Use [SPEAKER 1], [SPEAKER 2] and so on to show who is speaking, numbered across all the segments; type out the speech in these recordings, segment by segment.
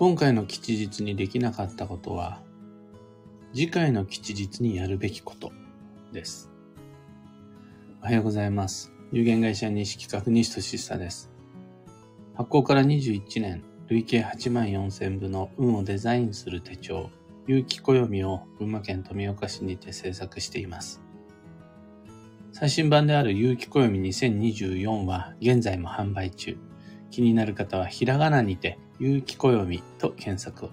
[SPEAKER 1] 今回の吉日にできなかったことは、次回の吉日にやるべきことです。おはようございます。有限会社西企画西俊久です。発行から21年、累計8万4000部の運をデザインする手帳、有機暦を群馬県富岡市にて制作しています。最新版である有機暦2024は現在も販売中。気になる方はひらがなにて、有機暦と検索を。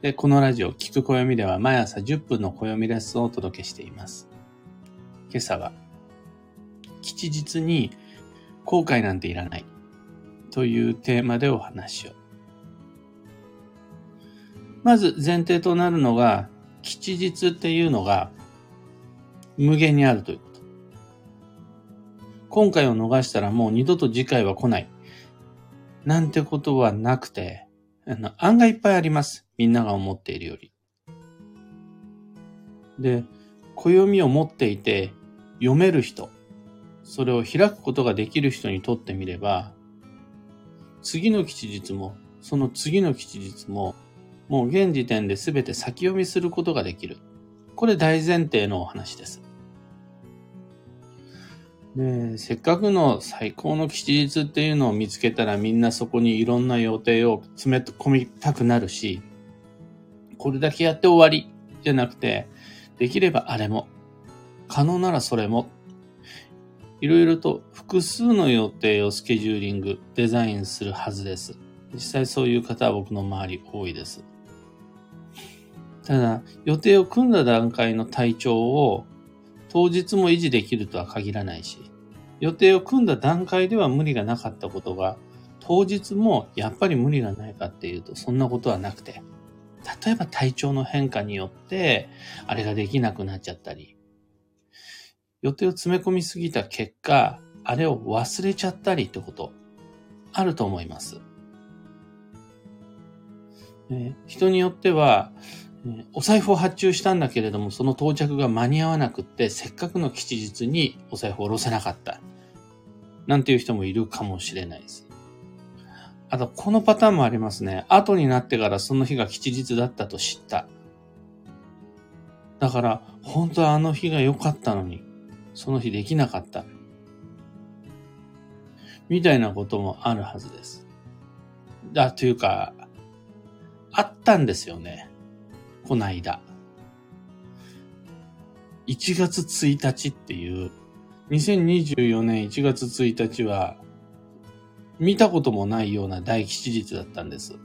[SPEAKER 1] で、このラジオ、聞く暦では毎朝10分の暦レッスンをお届けしています。今朝は、吉日に後悔なんていらないというテーマでお話を。まず前提となるのが、吉日っていうのが無限にあるということ。今回を逃したらもう二度と次回は来ない。なんてことはなくて、あの案外いっぱいあります。みんなが思っているより。で、暦を持っていて読める人、それを開くことができる人にとってみれば、次の吉日も、その次の吉日も、もう現時点で全て先読みすることができる。これ大前提のお話です。で、せっかくの最高の吉日っていうのを見つけたらみんなそこにいろんな予定を詰め込みたくなるし、これだけやって終わりじゃなくて、できればあれも、可能ならそれも、いろいろと複数の予定をスケジューリング、デザインするはずです。実際そういう方は僕の周り多いです。ただ、予定を組んだ段階の体調を当日も維持できるとは限らないし、予定を組んだ段階では無理がなかったことが、当日もやっぱり無理がないかっていうと、そんなことはなくて、例えば体調の変化によって、あれができなくなっちゃったり、予定を詰め込みすぎた結果、あれを忘れちゃったりってこと、あると思います。人によっては、お財布を発注したんだけれども、その到着が間に合わなくって、せっかくの吉日にお財布を下ろせなかった。なんていう人もいるかもしれないです。あと、このパターンもありますね。後になってからその日が吉日だったと知った。だから、本当はあの日が良かったのに、その日できなかった。みたいなこともあるはずです。だ、というか、あったんですよね。こないだ。1月1日っていう、2024年1月1日は、見たこともないような大吉日だったんです。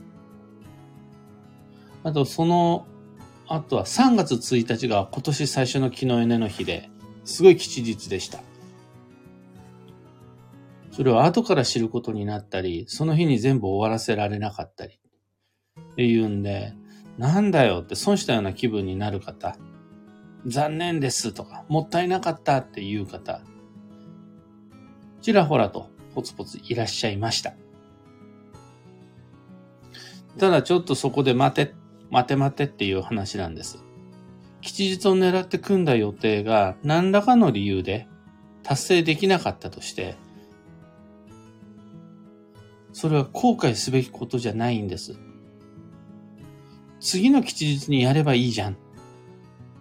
[SPEAKER 1] あと、その、あとは3月1日が今年最初の木の根の日で、すごい吉日でした。それを後から知ることになったり、その日に全部終わらせられなかったり、っていうんで、なんだよって損したような気分になる方、残念ですとか、もったいなかったっていう方、ちらほらとポツポツいらっしゃいました。ただちょっとそこで待て、待て待てっていう話なんです。吉日を狙って組んだ予定が何らかの理由で達成できなかったとして、それは後悔すべきことじゃないんです。次の吉日にやればいいじゃんっ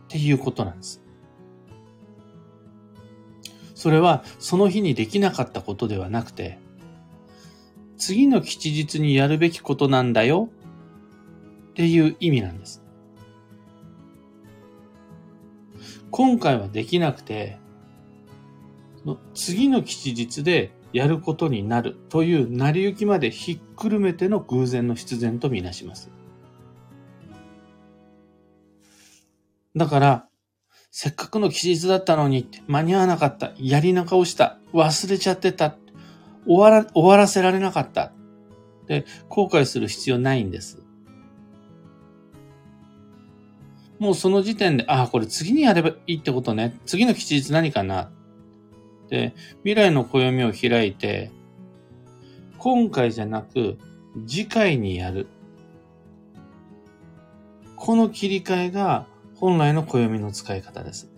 [SPEAKER 1] ていうことなんです。それはその日にできなかったことではなくて、次の吉日にやるべきことなんだよっていう意味なんです。今回はできなくて、の次の吉日でやることになるという成り行きまでひっくるめての偶然の必然とみなします。だから、せっかくの期日だったのに、間に合わなかった。やり直した。忘れちゃってた。終わら、終わらせられなかった。で、後悔する必要ないんです。もうその時点で、ああ、これ次にやればいいってことね。次の吉日何かな。で、未来の暦を開いて、今回じゃなく、次回にやる。この切り替えが本来の暦の使い方です。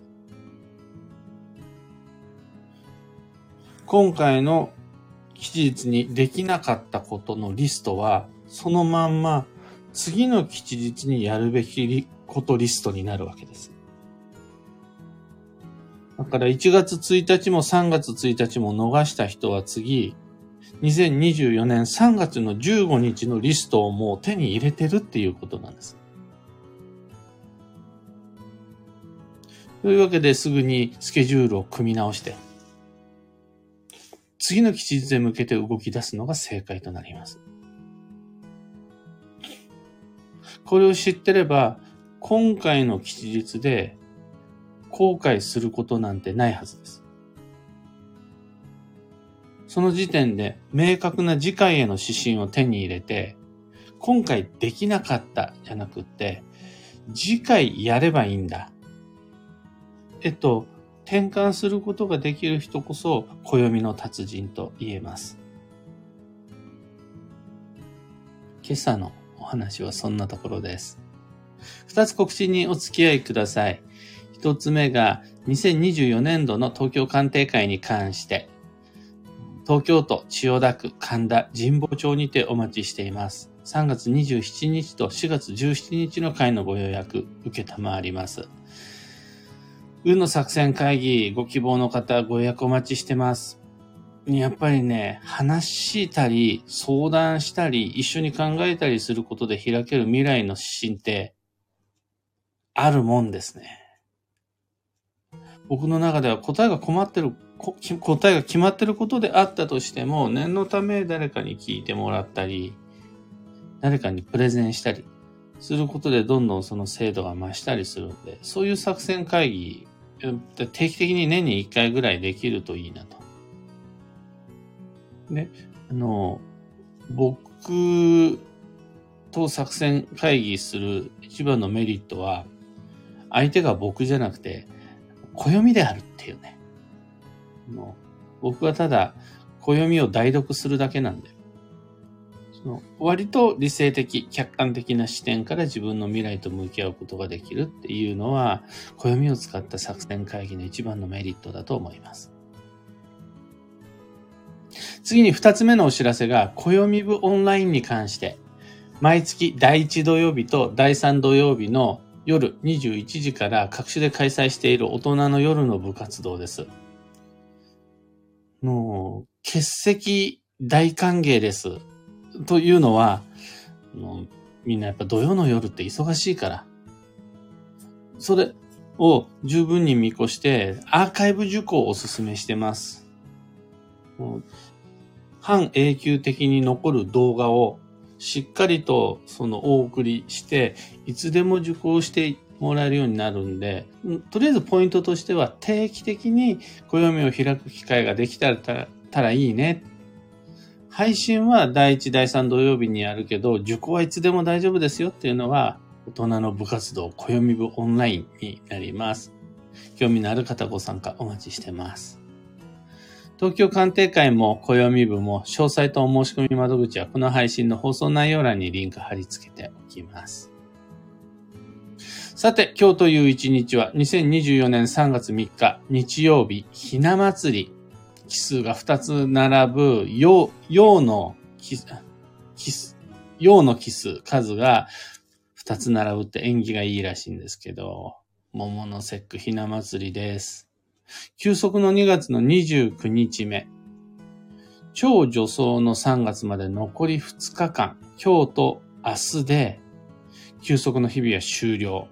[SPEAKER 1] 今回の吉日にできなかったことのリストは、そのまんま次の吉日にやるべきことリストになるわけです。だから1月1日も3月1日も逃した人は次、2024年3月の15日のリストをもう手に入れてるっていうことなんです。というわけですぐにスケジュールを組み直して、次の吉日へ向けて動き出すのが正解となります。これを知ってれば、今回の吉日で後悔することなんてないはずです。その時点で明確な次回への指針を手に入れて、今回できなかったじゃなくって、次回やればいいんだ。えっと、転換することができる人こそ暦の達人と言えます。今朝のお話はそんなところです。二つ告知にお付き合いください。一つ目が2024年度の東京鑑定会に関して、東京都千代田区神田神保町にてお待ちしています。3月27日と4月17日の会のご予約受けたまわります。運の作戦会議ご希望の方ご予約お待ちしてます。やっぱりね、話したり、相談したり、一緒に考えたりすることで開ける未来の指針って、あるもんですね。僕の中では答えが困ってる答えが決まってることであったとしても、念のため誰かに聞いてもらったり、誰かにプレゼンしたりすることでどんどんその精度が増したりするんで、そういう作戦会議、定期的に年に1回ぐらいできるといいなと。で、あの、僕と作戦会議する一番のメリットは、相手が僕じゃなくて、暦であるっていうね。の僕はただ暦を代読するだけなんで、その割と理性的、客観的な視点から自分の未来と向き合うことができるっていうのは、暦を使った作戦会議の一番のメリットだと思います。次に二つ目のお知らせが、暦部オンラインに関して、毎月第1土曜日と第3土曜日の夜21時から各種で開催している大人の夜の部活動です。もう、欠席大歓迎です。というのは、もうみんなやっぱ土曜の夜って忙しいから。それを十分に見越してアーカイブ受講をお勧めしてます。半永久的に残る動画をしっかりとそのお送りして、いつでも受講してもらえるようになるんで、とりあえずポイントとしては定期的に暦を開く機会ができたらたらいいね。配信は第1、第3土曜日にやるけど、受講はいつでも大丈夫ですよっていうのは、大人の部活動、暦部オンラインになります。興味のある方ご参加お待ちしてます。東京鑑定会も暦部も詳細とお申し込み窓口はこの配信の放送内容欄にリンク貼り付けておきます。さて、今日という一日は2024年3月3日日曜日、ひな祭り。奇数が2つ並ぶ、陽、陽の奇数、陽の奇数、数が2つ並ぶって縁起がいいらしいんですけど、桃の節句ひな祭りです。休息の2月の29日目。超助走の3月まで残り2日間、今日と明日で、休息の日々は終了。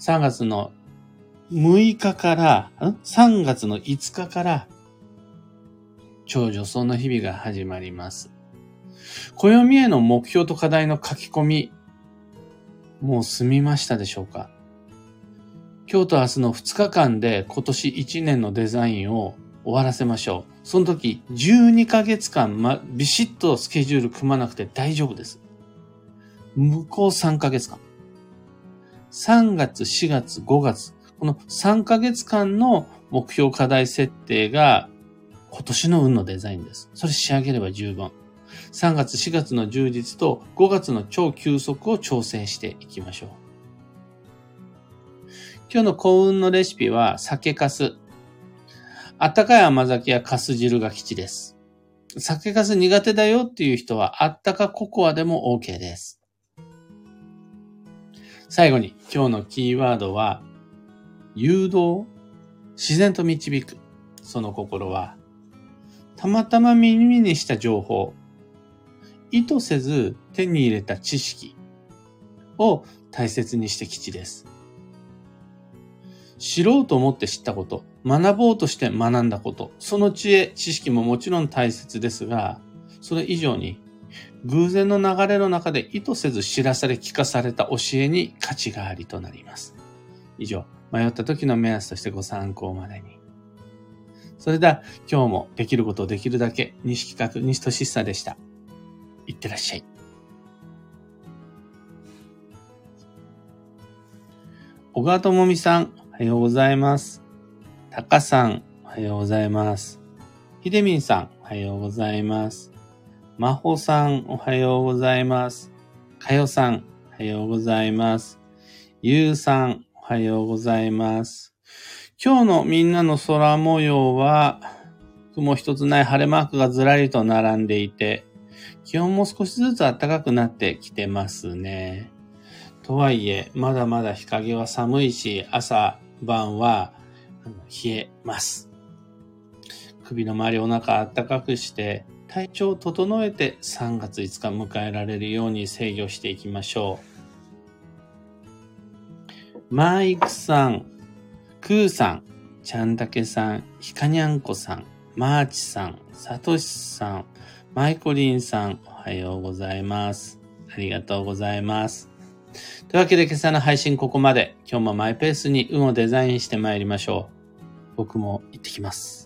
[SPEAKER 1] 3月の6日から、ん？3月の5日から、超女装の日々が始まります。暦への目標と課題の書き込み、もう済みましたでしょうか？今日と明日の2日間で今年1年のデザインを終わらせましょう。その時、12ヶ月間、ま、ビシッとスケジュール組まなくて大丈夫です。向こう3ヶ月間。3月、4月、5月、この3ヶ月間の目標課題設定が今年の運のデザインです。それ仕上げれば十分。3月、4月の充実と5月の超休息を調整していきましょう。今日の幸運のレシピは酒粕。あったかい甘酒や粕汁が吉です。酒粕苦手だよっていう人は、あったかココアでも OK です。最後に、今日のキーワードは、誘導自然と導く。その心は、たまたま耳にした情報、意図せず手に入れた知識を大切にして吉です。知ろうと思って知ったこと、学ぼうとして学んだこと、その知恵、知識ももちろん大切ですが、それ以上に、偶然の流れの中で意図せず知らされ聞かされた教えに価値がありとなります。以上、迷った時の目安としてご参考までに。それでは、今日もできることをできるだけ、西企画、西俊久でした。いってらっしゃい。小川智美さん、おはようございます。たかさん、おはようございます。ひでみんさん、おはようございます。まほさん、おはようございます。かよさん、おはようございます。ゆうさん、はようございます。今日のみんなの空模様は、雲一つない晴れマークがずらりと並んでいて、気温も少しずつ暖かくなってきてますね。とはいえ、まだまだ日陰は寒いし、朝晩は冷えます。首の周りお腹暖かくして、体調を整えて3月5日迎えられるように制御していきましょう。マイクさん、クーさん、ちゃんたけさん、ひかにゃんこさん、マーチさん、さとしさん、マイコリンさん、おはようございます。ありがとうございます。というわけで今朝の配信ここまで。今日もマイペースに運をデザインして参りましょう。僕も行ってきます。